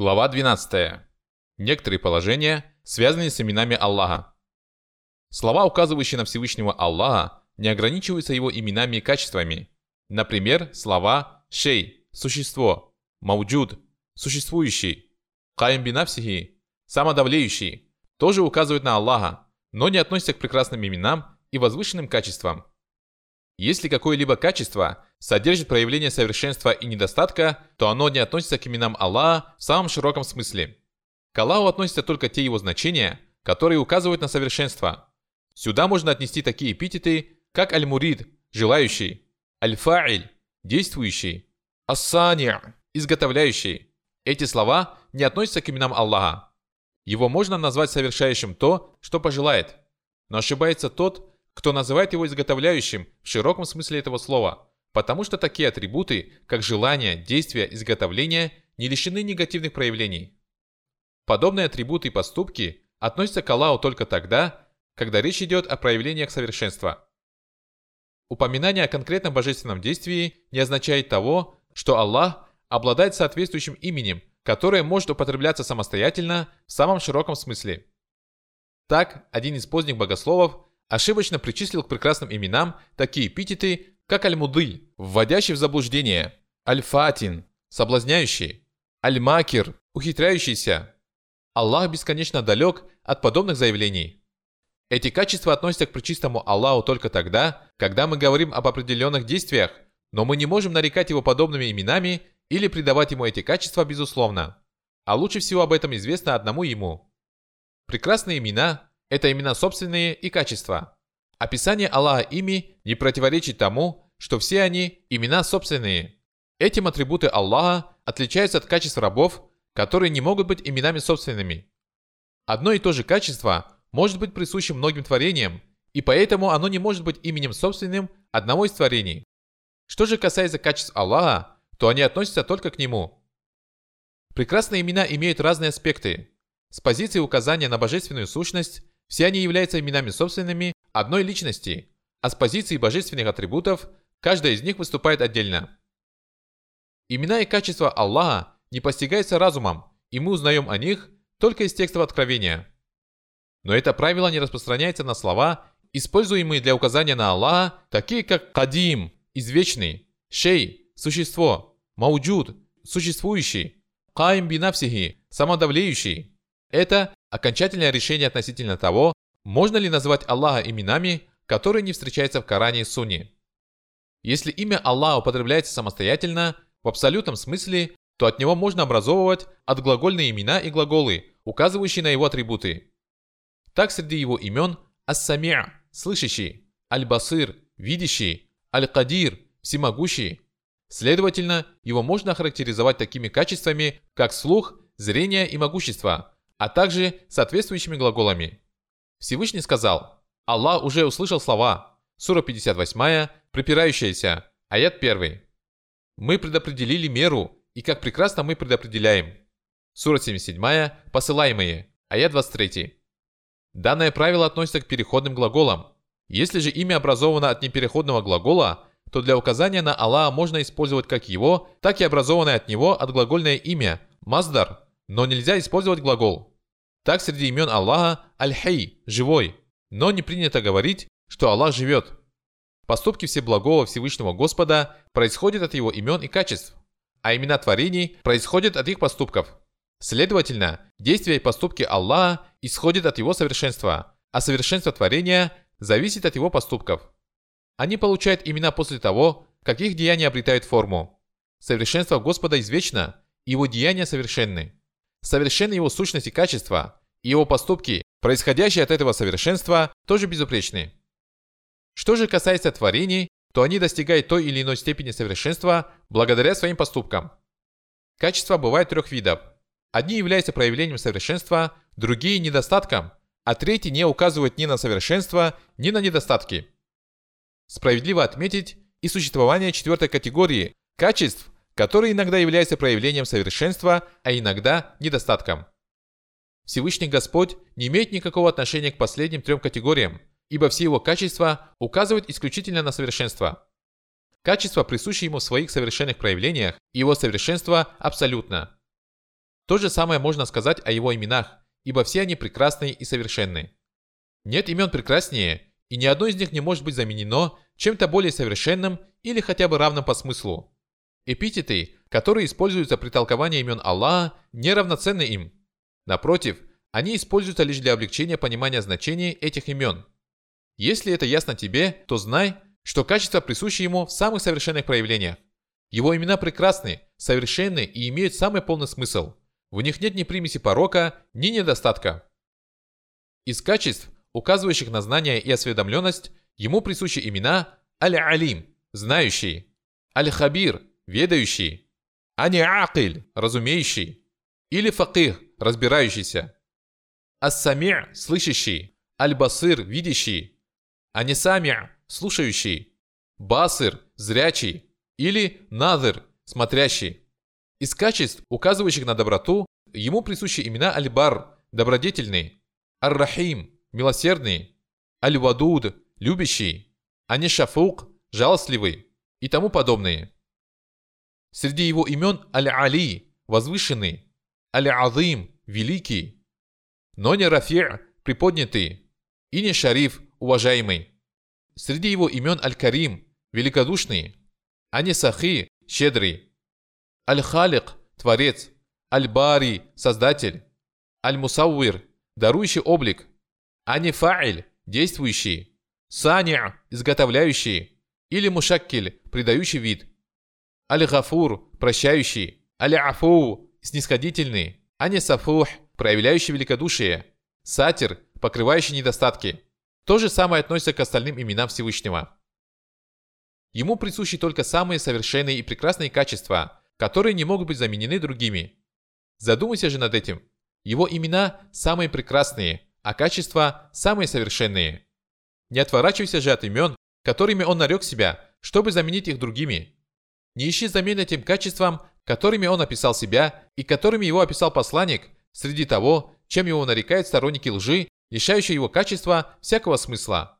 Глава 12. Некоторые положения, связанные с именами Аллаха. Слова, указывающие на Всевышнего Аллаха, не ограничиваются его именами и качествами. Например, слова «шей» – «существо», «мауджуд» – «существующий», «каим бинавсихи» – «самодавлеющий» тоже указывают на Аллаха, но не относятся к прекрасным именам и возвышенным качествам. Если какое-либо качество содержит проявление совершенства и недостатка, то оно не относится к именам Аллаха в самом широком смысле. К Аллаху относятся только те его значения, которые указывают на совершенство. Сюда можно отнести такие эпитеты, как Аль-Мурид – желающий, Аль-Фа'иль – действующий, Ас-Сани' – изготовляющий. Эти слова не относятся к именам Аллаха. Его можно назвать совершающим то, что пожелает. Но ошибается тот, кто называет его изготовляющим в широком смысле этого слова, потому что такие атрибуты, как желание, действие, изготовление, не лишены негативных проявлений. Подобные атрибуты и поступки относятся к Аллаху только тогда, когда речь идет о проявлениях совершенства. Упоминание о конкретном божественном действии не означает того, что Аллах обладает соответствующим именем, которое может употребляться самостоятельно в самом широком смысле. Так, один из поздних богословов ошибочно причислил к прекрасным именам такие эпитеты, как Аль-Мудыль, вводящий в заблуждение, Аль-Фатин, соблазняющий, Аль-Макир, ухитряющийся. Аллах бесконечно далек от подобных заявлений. Эти качества относятся к причистому Аллаху только тогда, когда мы говорим об определенных действиях, но мы не можем нарекать его подобными именами или придавать ему эти качества безусловно. А лучше всего об этом известно одному ему. Прекрасные имена это имена собственные и качества. Описание Аллаха ими не противоречит тому, что все они имена собственные. Этим атрибуты Аллаха отличаются от качеств рабов, которые не могут быть именами собственными. Одно и то же качество может быть присуще многим творениям, и поэтому оно не может быть именем собственным одного из творений. Что же касается качеств Аллаха, то они относятся только к Нему. Прекрасные имена имеют разные аспекты. С позиции указания на божественную сущность все они являются именами собственными одной личности, а с позиции божественных атрибутов каждая из них выступает отдельно. Имена и качества Аллаха не постигаются разумом, и мы узнаем о них только из текстов Откровения. Но это правило не распространяется на слова, используемые для указания на Аллаха, такие как «кадим» – «извечный», «шей» – «существо», «мауджуд» – «существующий», «каим бинавсихи» – «самодавлеющий». Это окончательное решение относительно того, можно ли назвать Аллаха именами, которые не встречаются в Коране и Сунне. Если имя Аллаха употребляется самостоятельно, в абсолютном смысле, то от него можно образовывать отглагольные имена и глаголы, указывающие на его атрибуты. Так среди его имен Ас-Сами' – слышащий, Аль-Басир – видящий, Аль-Кадир – всемогущий. Следовательно, его можно охарактеризовать такими качествами, как слух, зрение и могущество, а также соответствующими глаголами. Всевышний сказал, Аллах уже услышал слова, сура 58, припирающаяся, аят 1. Мы предопределили меру, и как прекрасно мы предопределяем. Сура 77, посылаемые, аят 23. Данное правило относится к переходным глаголам. Если же имя образовано от непереходного глагола, то для указания на Аллаха можно использовать как его, так и образованное от него отглагольное имя, маздар, но нельзя использовать глагол. Так среди имен Аллаха Аль-Хей – живой, но не принято говорить, что Аллах живет. Поступки Всеблагого Всевышнего Господа происходят от его имен и качеств, а имена творений происходят от их поступков. Следовательно, действия и поступки Аллаха исходят от его совершенства, а совершенство творения зависит от его поступков. Они получают имена после того, как их деяния обретают форму. Совершенство Господа извечно, его деяния совершенны совершенны его сущность и качества, и его поступки, происходящие от этого совершенства, тоже безупречны. Что же касается творений, то они достигают той или иной степени совершенства благодаря своим поступкам. Качества бывают трех видов. Одни являются проявлением совершенства, другие – недостатком, а третьи не указывают ни на совершенство, ни на недостатки. Справедливо отметить и существование четвертой категории – качеств, который иногда является проявлением совершенства, а иногда недостатком. Всевышний Господь не имеет никакого отношения к последним трем категориям, ибо все его качества указывают исключительно на совершенство. Качество присуще ему в своих совершенных проявлениях, и его совершенство абсолютно. То же самое можно сказать о его именах, ибо все они прекрасны и совершенны. Нет имен прекраснее, и ни одно из них не может быть заменено чем-то более совершенным или хотя бы равным по смыслу. Эпитеты, которые используются при толковании имен Аллаха, не равноценны им. Напротив, они используются лишь для облегчения понимания значений этих имен. Если это ясно тебе, то знай, что качество присуще ему в самых совершенных проявлениях. Его имена прекрасны, совершенны и имеют самый полный смысл. В них нет ни примеси порока, ни недостатка. Из качеств, указывающих на знание и осведомленность, ему присущи имена Аль-Алим – знающий, Аль-Хабир – ведающий, Ани-Акиль – разумеющий, или Факих – разбирающийся, Ас-Сами' – слышащий, Аль-Басир – видящий, Ани-Сами' – слушающий, Басир – зрячий, или Надыр – смотрящий. Из качеств, указывающих на доброту, ему присущи имена Аль-Бар – добродетельный, Ар-Рахим – милосердный, Аль-Вадуд – любящий, Ани-Шафук – жалостливый и тому подобные. Среди его имен Аль-Али – возвышенный, Аль-Азим – великий, но не Рафи' – приподнятый, и не Шариф – уважаемый. Среди его имен Аль-Карим – великодушный, а не Сахи – щедрый. Аль-Халик – творец, Аль-Бари – создатель, Аль-Мусауир – дарующий облик, а не Фа'иль – действующий, Сани' – изготовляющий, или Мушаккиль – придающий вид. Аль-Гафур – прощающий, Аль-Афу – снисходительный, а не Сафух – проявляющий великодушие, Сатир – покрывающий недостатки. То же самое относится к остальным именам Всевышнего. Ему присущи только самые совершенные и прекрасные качества, которые не могут быть заменены другими. Задумайся же над этим. Его имена самые прекрасные, а качества самые совершенные. Не отворачивайся же от имен, которыми он нарек себя, чтобы заменить их другими. Не ищи замены тем качествам, которыми он описал себя и которыми его описал посланник, среди того, чем его нарекают сторонники лжи, лишающие его качества всякого смысла.